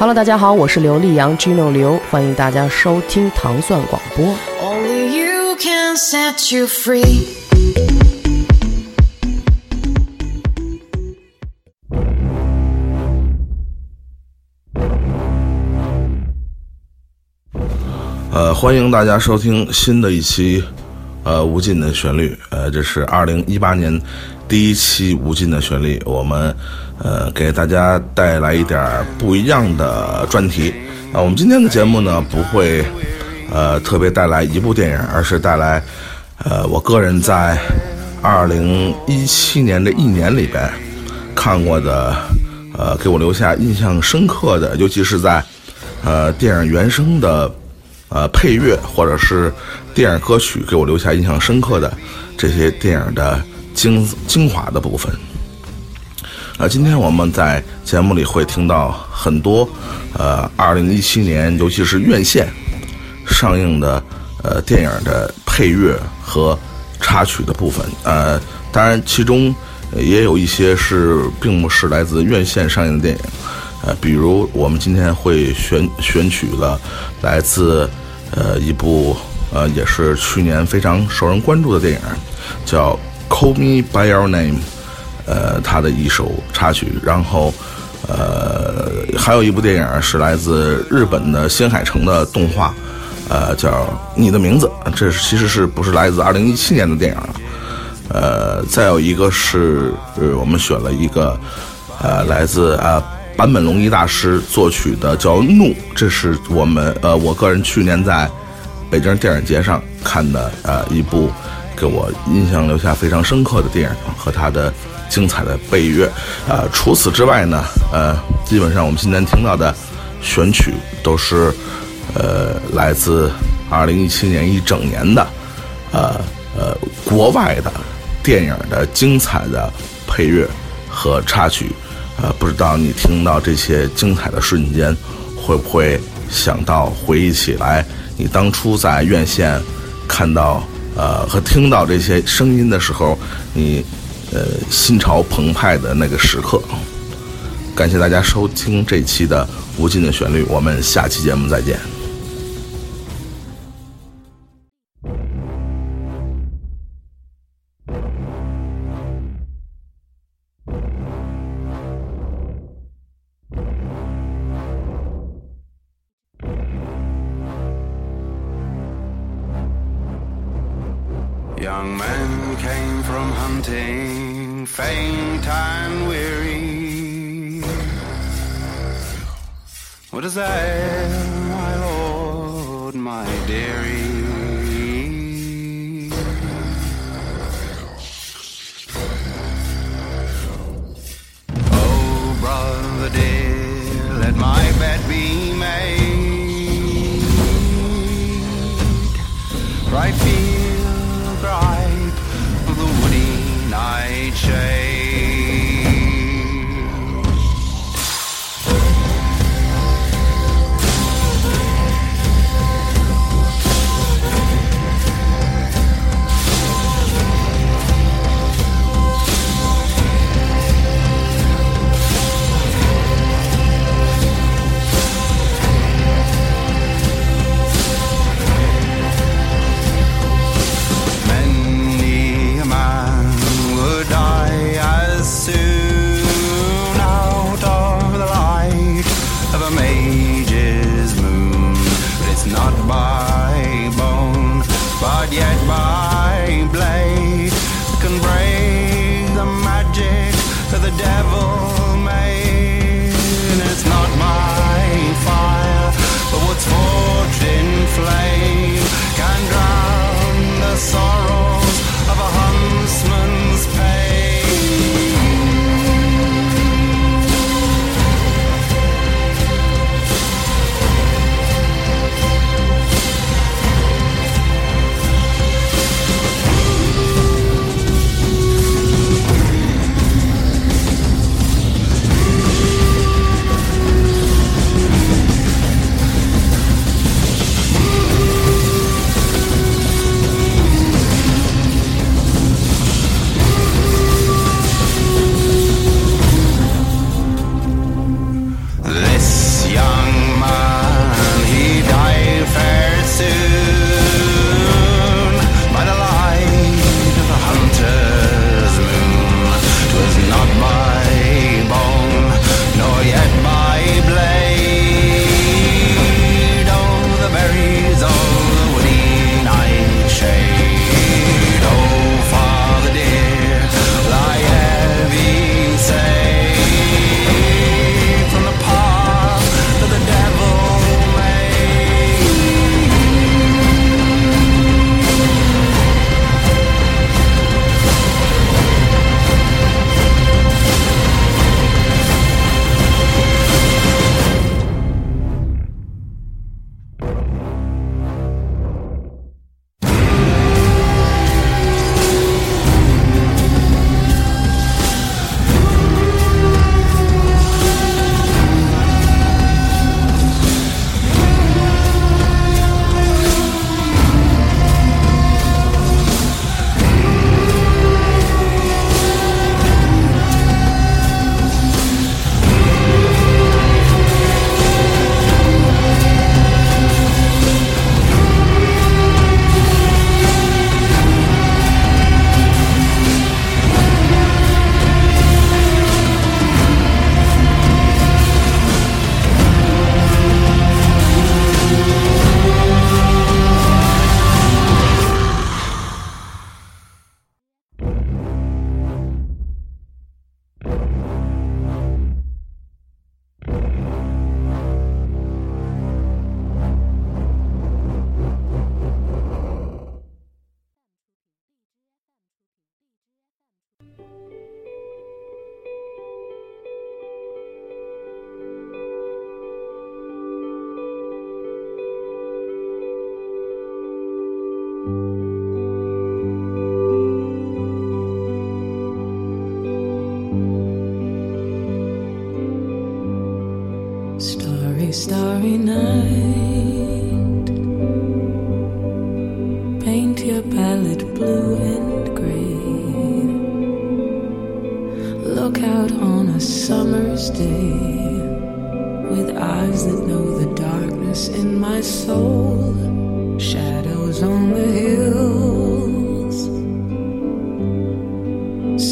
Hello，大家好，我是刘力扬 Gino 刘，欢迎大家收听糖蒜广播。Only you can set you free. 呃，欢迎大家收听新的一期呃《无尽的旋律》。呃，这是二零一八年第一期《无尽的旋律》，我们呃给大家带来一点不一样的专题。啊、我们今天的节目呢，不会呃特别带来一部电影，而是带来呃我个人在二零一七年的一年里边看过的，呃，给我留下印象深刻的，尤其是在呃电影原声的。呃，配乐或者是电影歌曲给我留下印象深刻的这些电影的精精华的部分。呃，今天我们在节目里会听到很多呃，二零一七年尤其是院线上映的呃电影的配乐和插曲的部分。呃，当然其中也有一些是并不是来自院线上映的电影。呃，比如我们今天会选选取了来自呃一部呃也是去年非常受人关注的电影，叫《Call Me by Your Name》，呃，他的一首插曲。然后呃还有一部电影是来自日本的新海诚的动画，呃，叫《你的名字》，这是其实是不是来自二零一七年的电影了？呃，再有一个是我们选了一个呃来自啊。坂本龙一大师作曲的叫《怒》，这是我们呃我个人去年在北京电影节上看的呃一部给我印象留下非常深刻的电影和它的精彩的配乐。呃，除此之外呢，呃，基本上我们今天听到的选曲都是呃来自二零一七年一整年的呃呃国外的电影的精彩的配乐和插曲。呃，不知道你听到这些精彩的瞬间，会不会想到回忆起来你当初在院线看到呃和听到这些声音的时候，你呃心潮澎湃的那个时刻？感谢大家收听这期的《无尽的旋律》，我们下期节目再见。Right field bright the woody nightshade.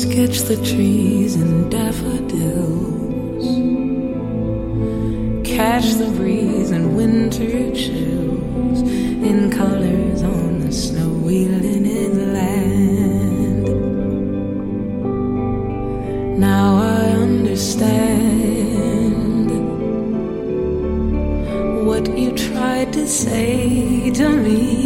Sketch the trees and daffodils, catch the breeze and winter chills in colors on the snowy linen land. Now I understand what you tried to say to me.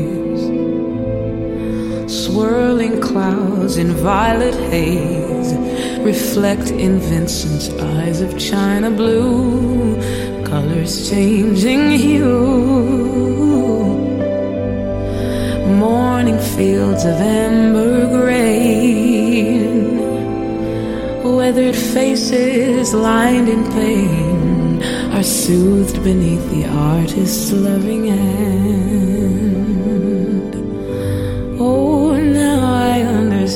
Swirling clouds in violet haze reflect in Vincent's eyes of china blue. Colors changing hue morning fields of amber grain, weathered faces lined in pain are soothed beneath the artist's loving hand.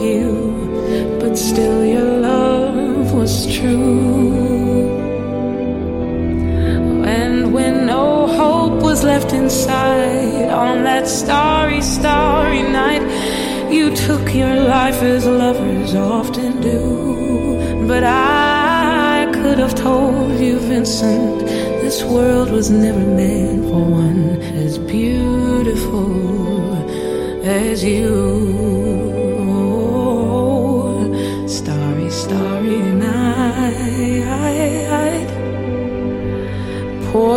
you, but still your love was true. And when no hope was left inside on that starry, starry night, you took your life as lovers often do. But I could have told you, Vincent, this world was never meant for one as beautiful as you.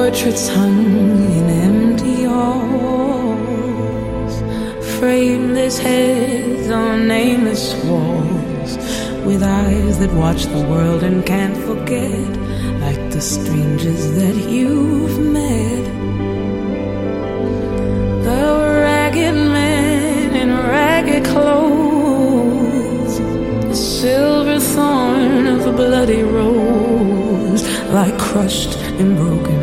Portraits hung in empty halls, frameless heads on nameless walls, with eyes that watch the world and can't forget, like the strangers that you've met. The ragged man in ragged clothes, the silver thorn of a bloody rose, like crushed and broken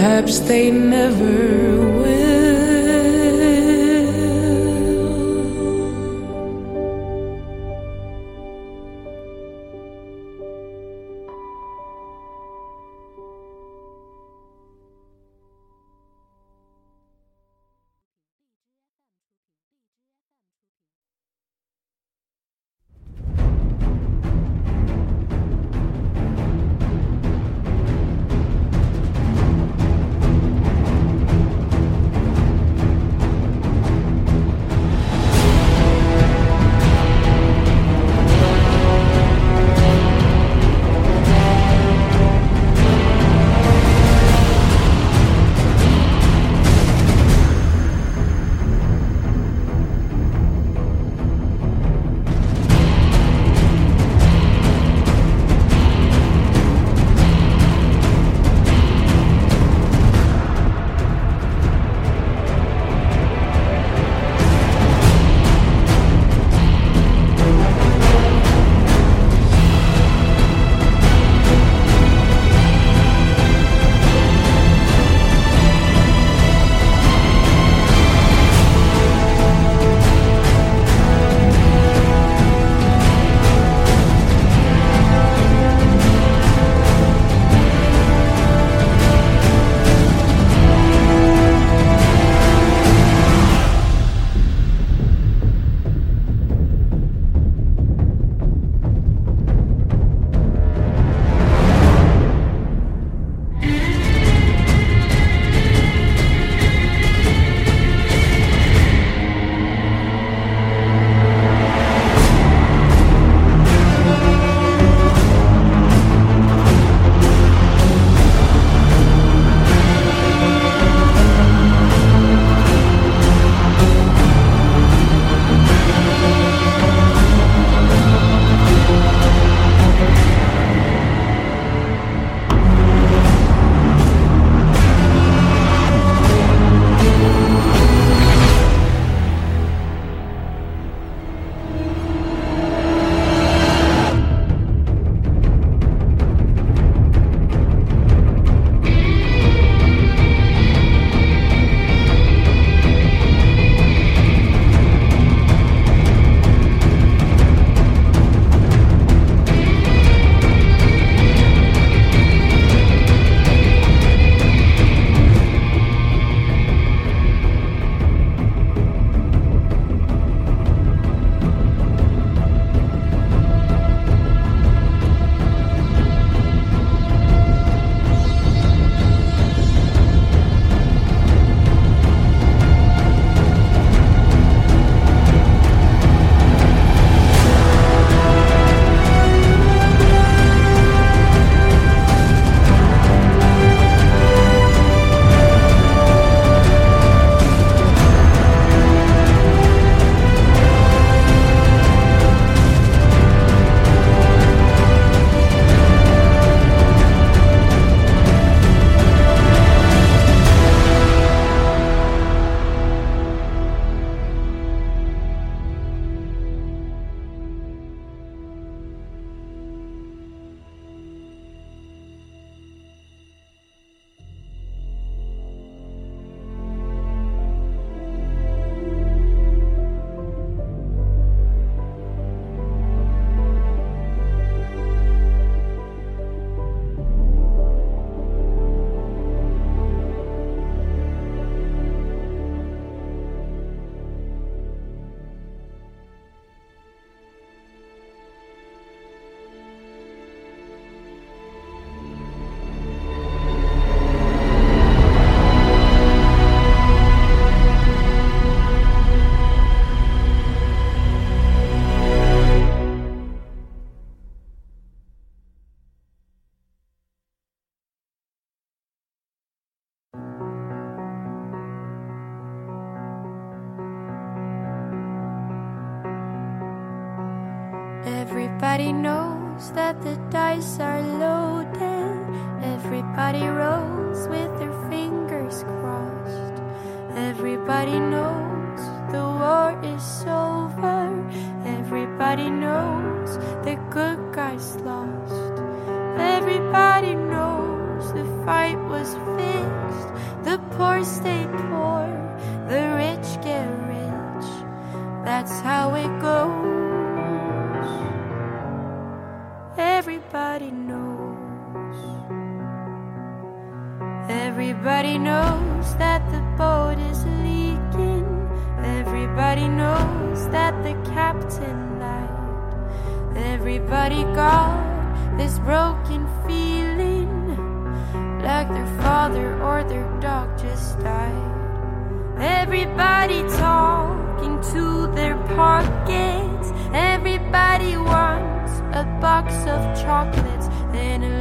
Perhaps they never will.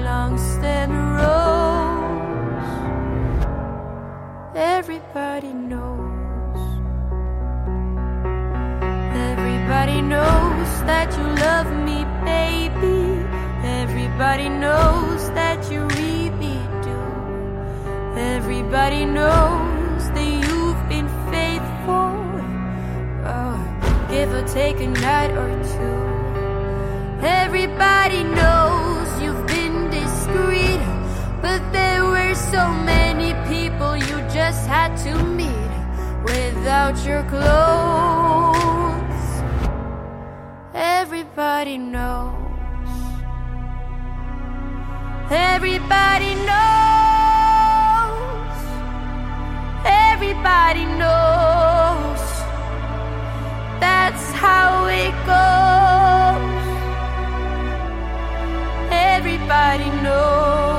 A rose. Everybody knows. Everybody knows that you love me, baby. Everybody knows that you really do. Everybody knows that you've been faithful. Oh, give or take a night or two. Everybody knows but there were so many people you just had to meet without your clothes. Everybody knows. Everybody knows. Everybody knows. That's how it goes. Everybody knows.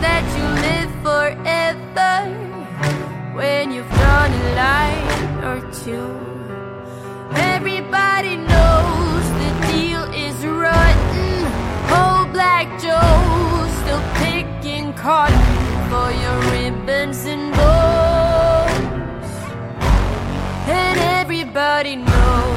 that you live forever when you've drawn a line or two. Everybody knows the deal is rotten. Old Black Joe still picking cotton for your ribbons and bows. And everybody knows.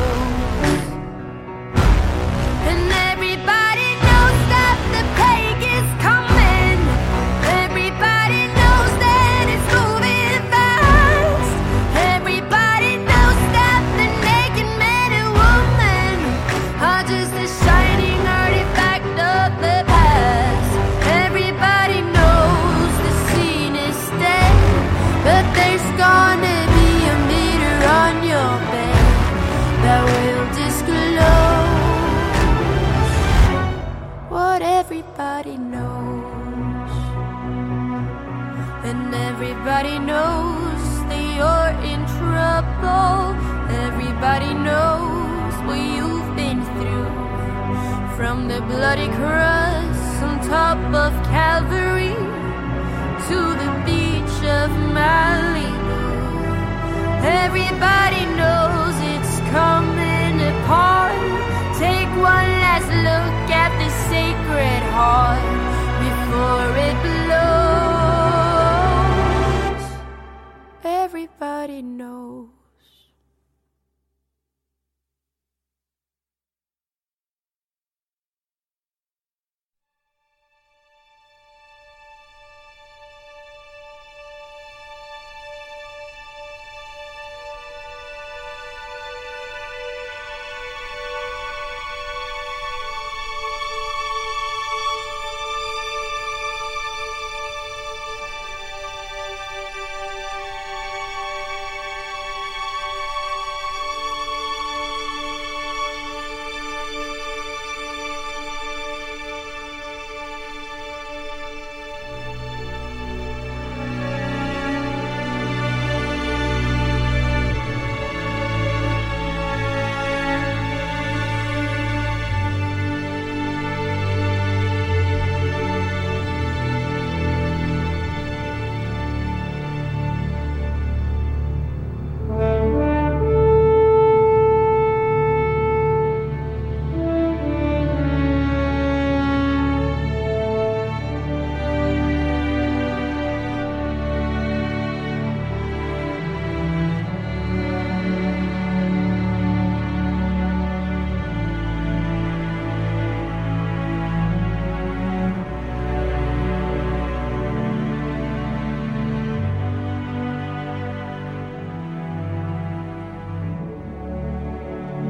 Everybody knows that you're in trouble. Everybody knows what you've been through. From the bloody cross on top of Calvary to the beach of Malibu. Everybody knows it's coming apart. Take one last look at the sacred heart before it blows.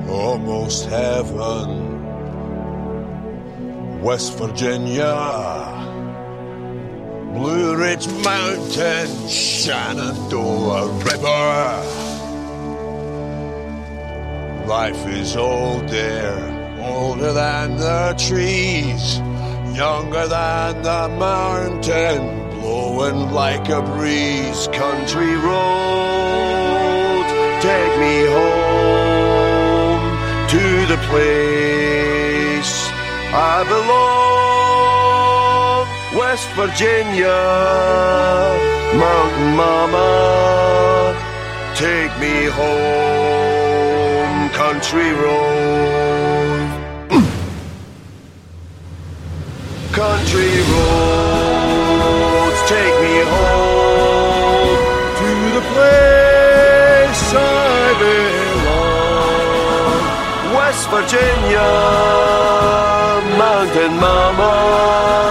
Almost heaven. West Virginia, Blue Ridge Mountain, Shenandoah River. Life is old there, older than the trees, younger than the mountain, blowing like a breeze. Country road, take me home to the place I belong. West Virginia, Mountain Mama, take me home, country road. country roads take me home to the place I belong. Virginia, Mountain Mama,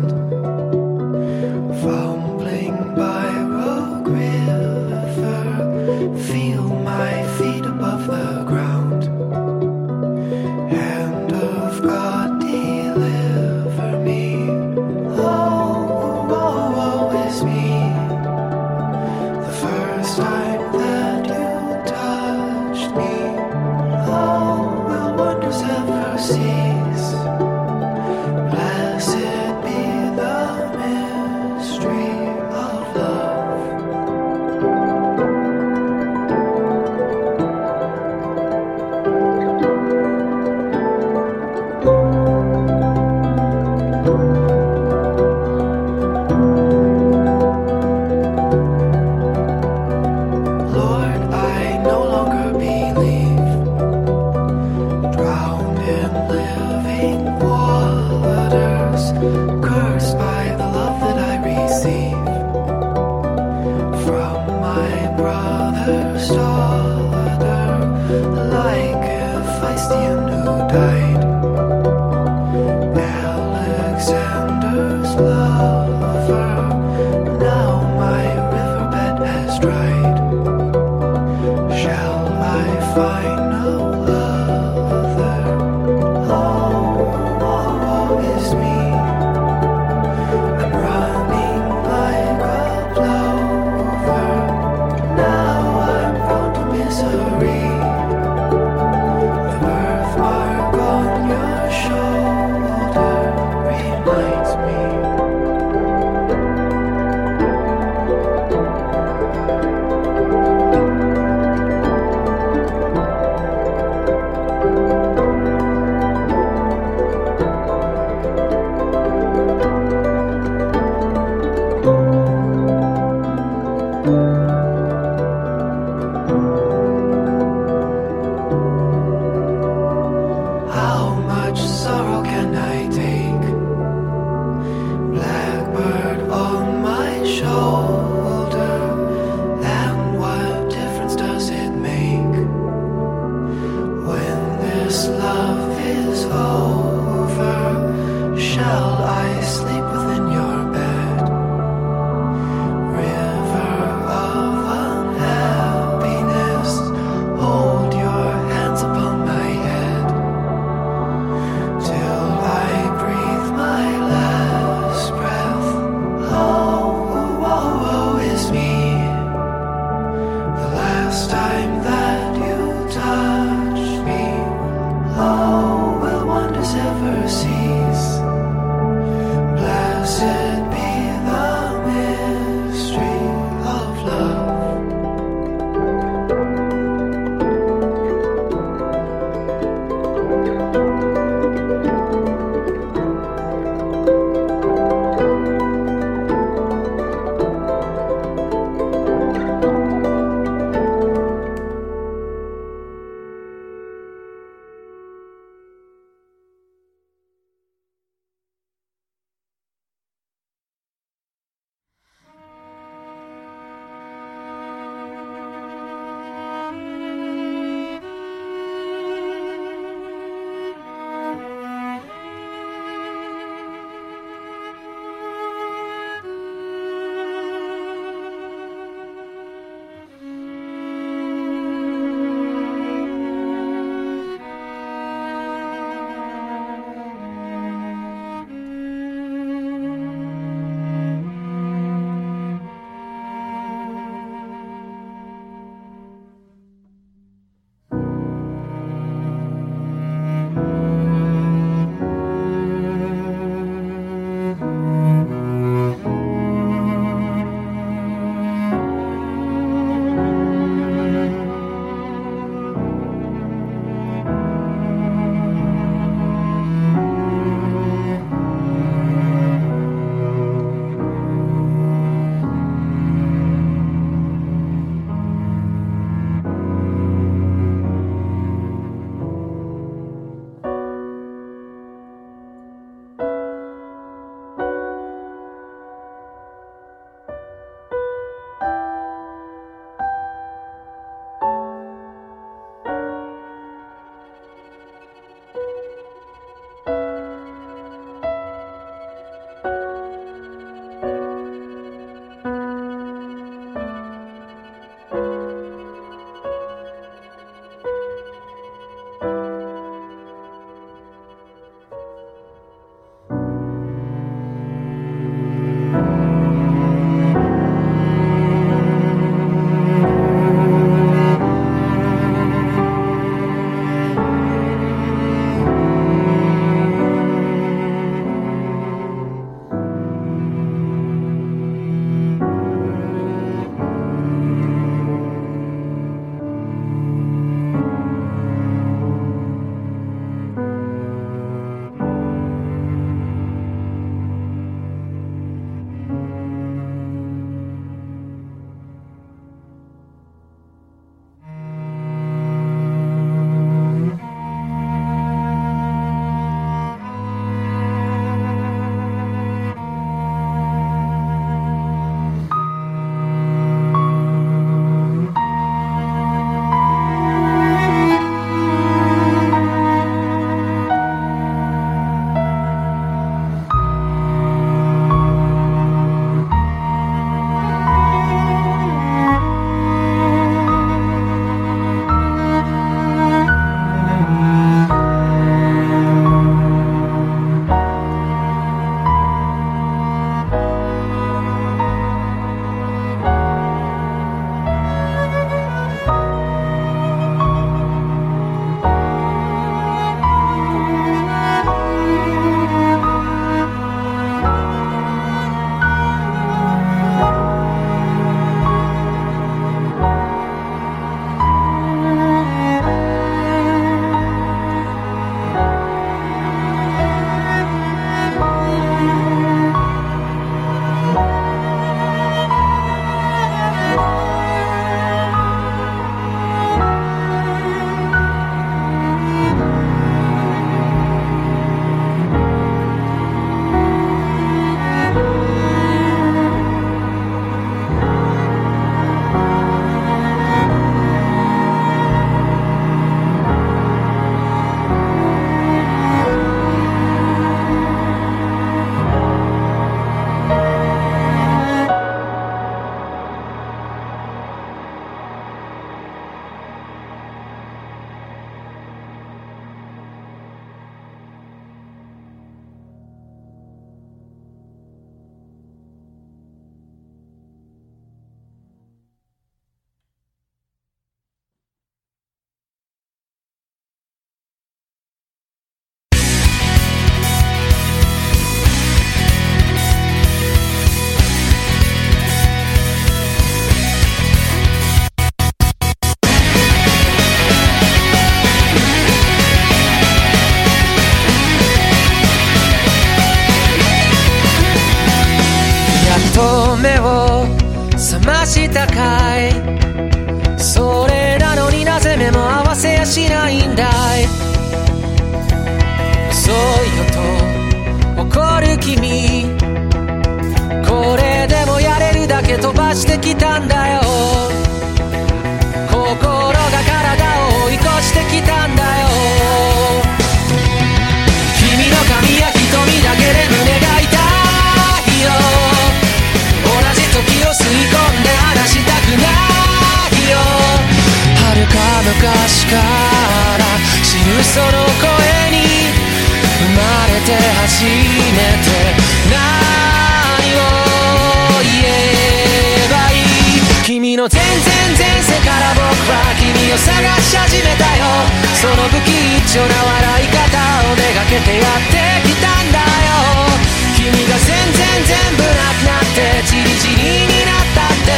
緒な笑い方をめがけてやってきたんだよ。君が全然全部なくなってチリチリになったって。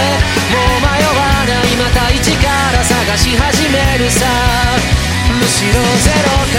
もう迷わないまた一から探し始めるさ。むしろゼロ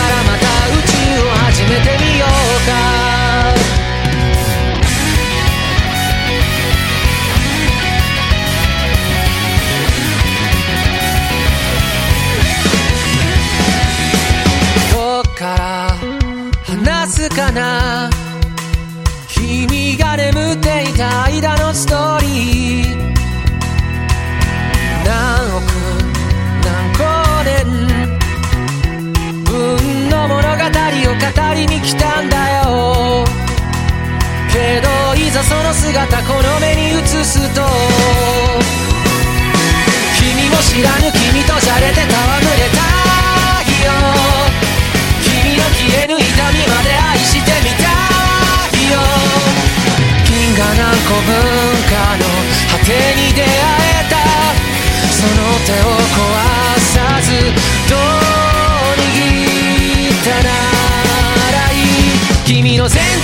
姿この目に映すと君も知らぬ君とじゃれて戯れたいよ。君の消えぬ痛みまで愛してみたいよ。銀河何個分かの果てに出会えた。その手を壊さずどう握ったならいい。君の全然前世から僕は君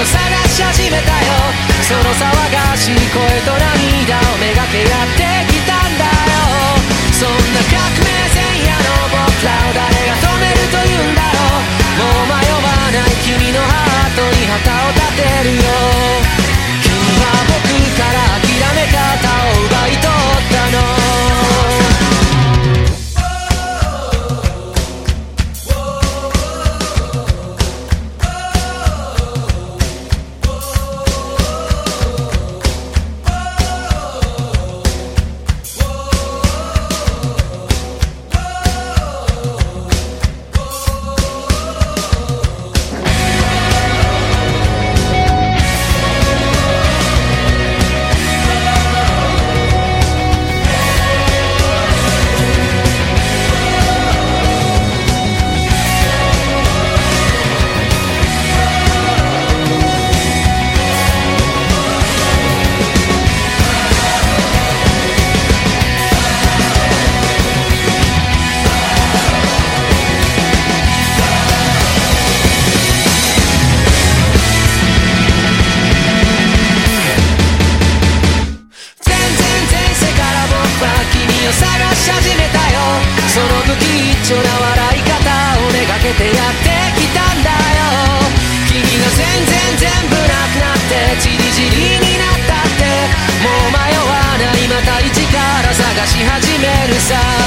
を探し始めたよ。その騒がしい声と涙をめがけやってきたんだよ。そんな革命前夜の僕らを誰緒な笑い方をめがけてやってきたんだよ。君が全然全部なくなってチリチリになったって。もう迷わないまた一から探し始めるさ。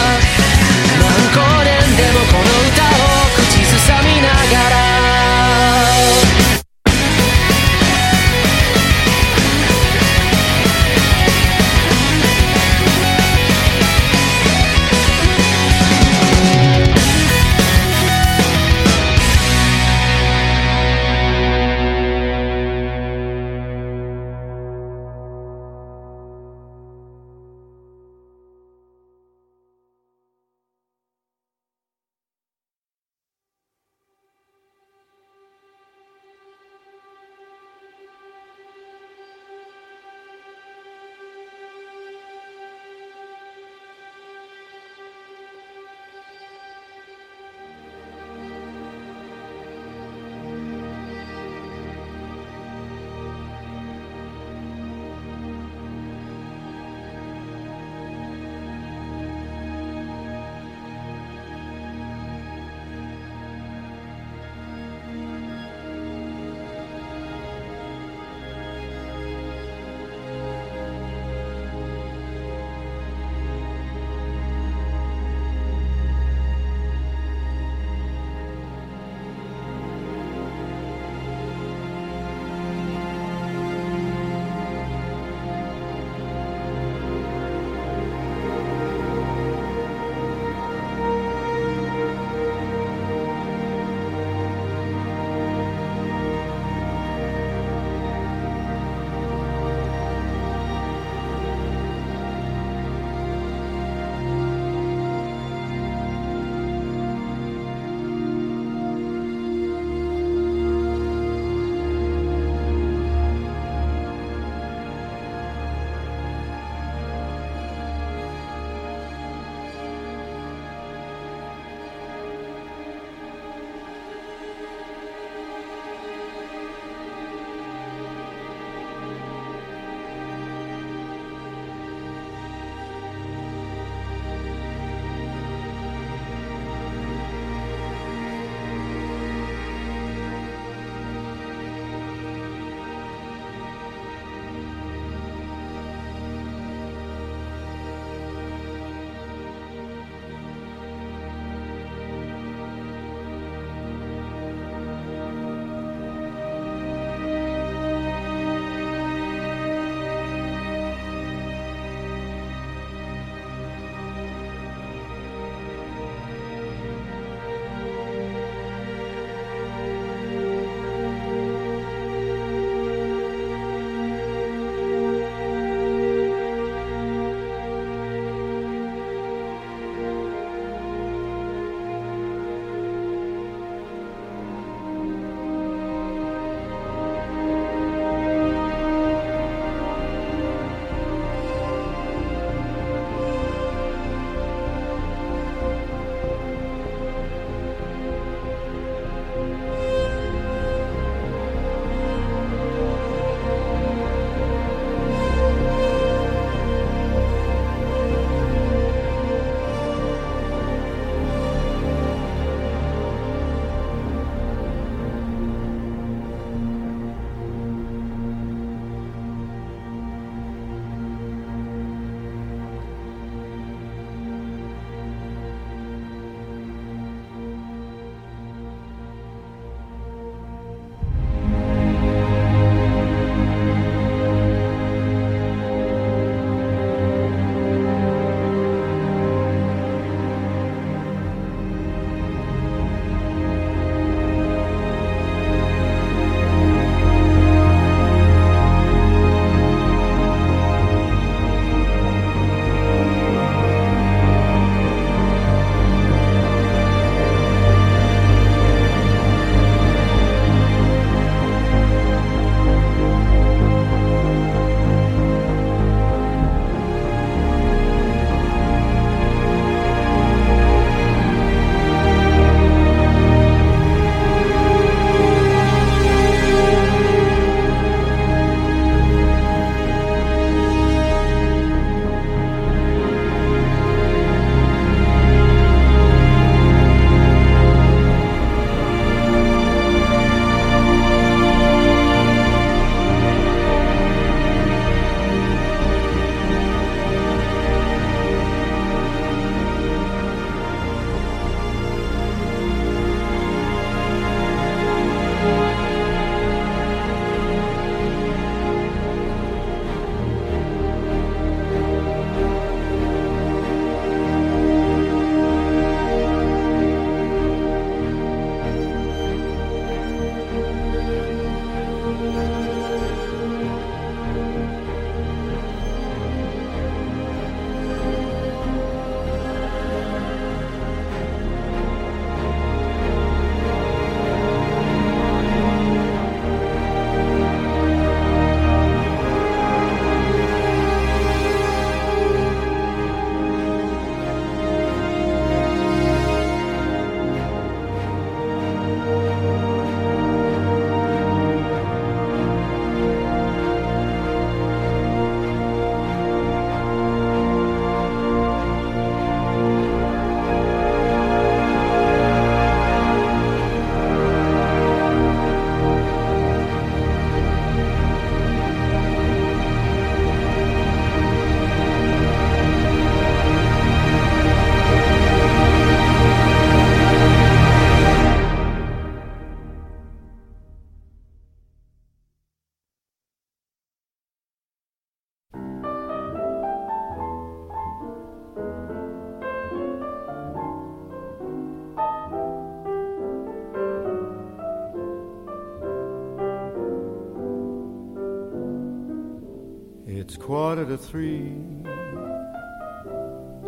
Three.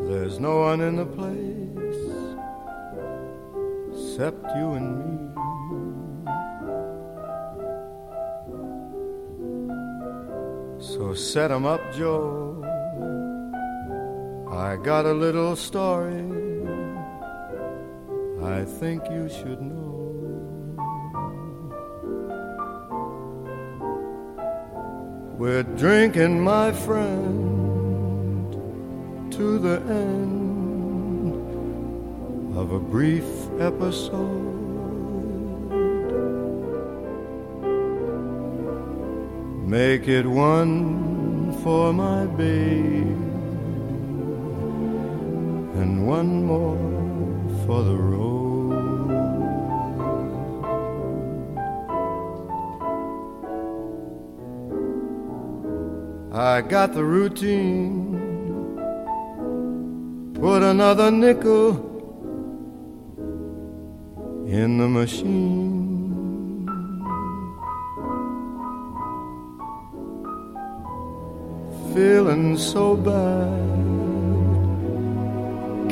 There's no one in the place except you and me. So set 'em up, Joe. I got a little story I think you should know. We're drinking, my friend, to the end of a brief episode. Make it one for my baby and one more for the road. I got the routine. Put another nickel in the machine. Feeling so bad.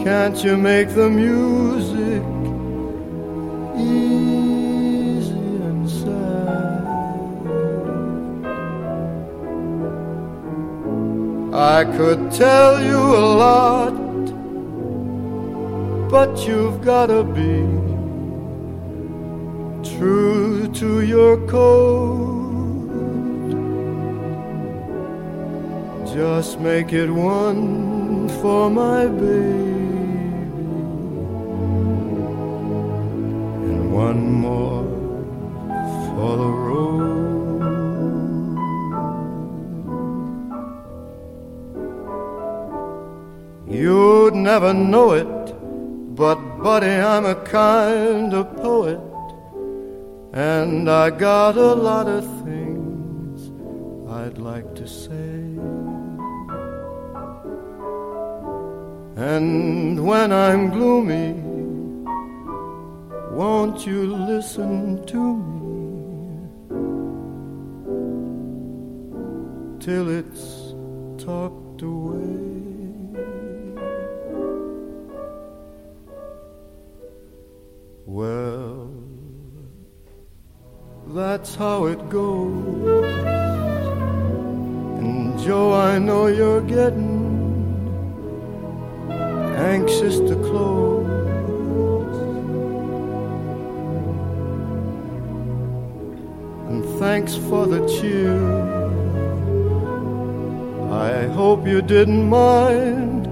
Can't you make the music I could tell you a lot, but you've gotta be true to your code. Just make it one for my baby never know it, but buddy, I'm a kind of poet, and I got a lot of things I'd like to say. And when I'm gloomy, won't you listen to me till it's talked away? Well, that's how it goes. And Joe, I know you're getting anxious to close. And thanks for the cheer. I hope you didn't mind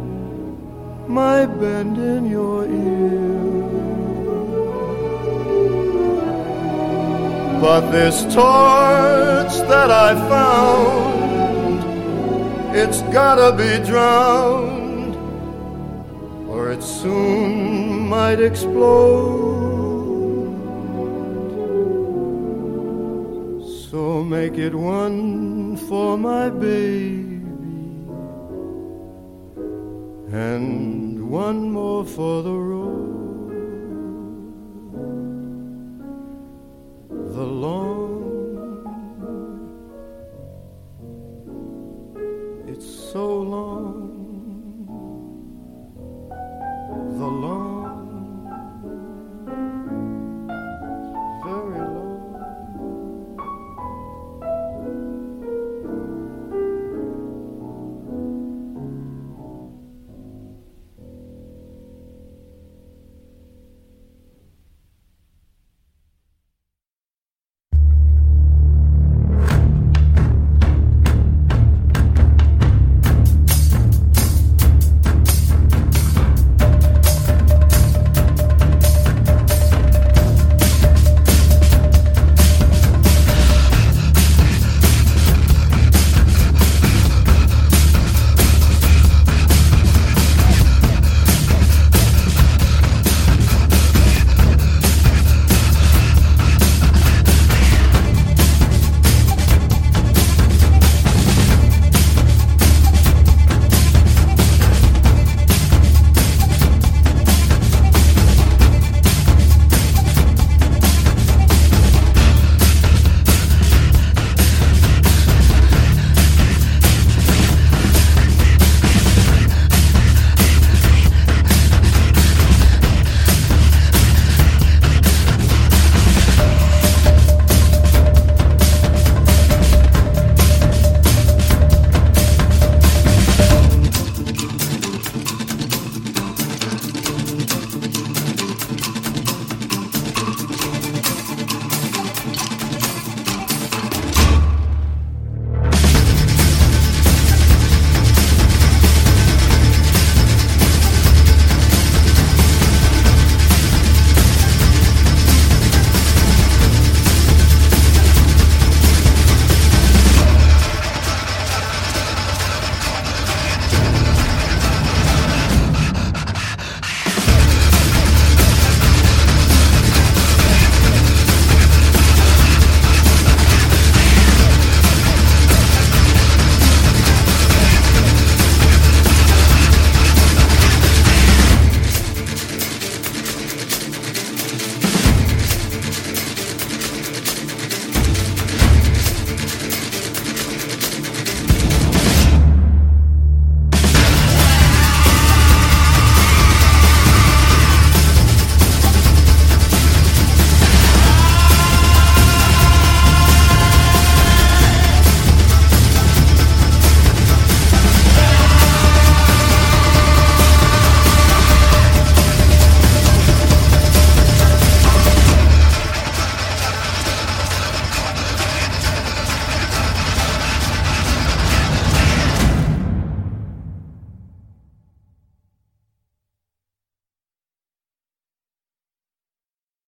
my bending your ear. But this torch that I found, it's gotta be drowned, or it soon might explode. So make it one for my baby, and one more for the.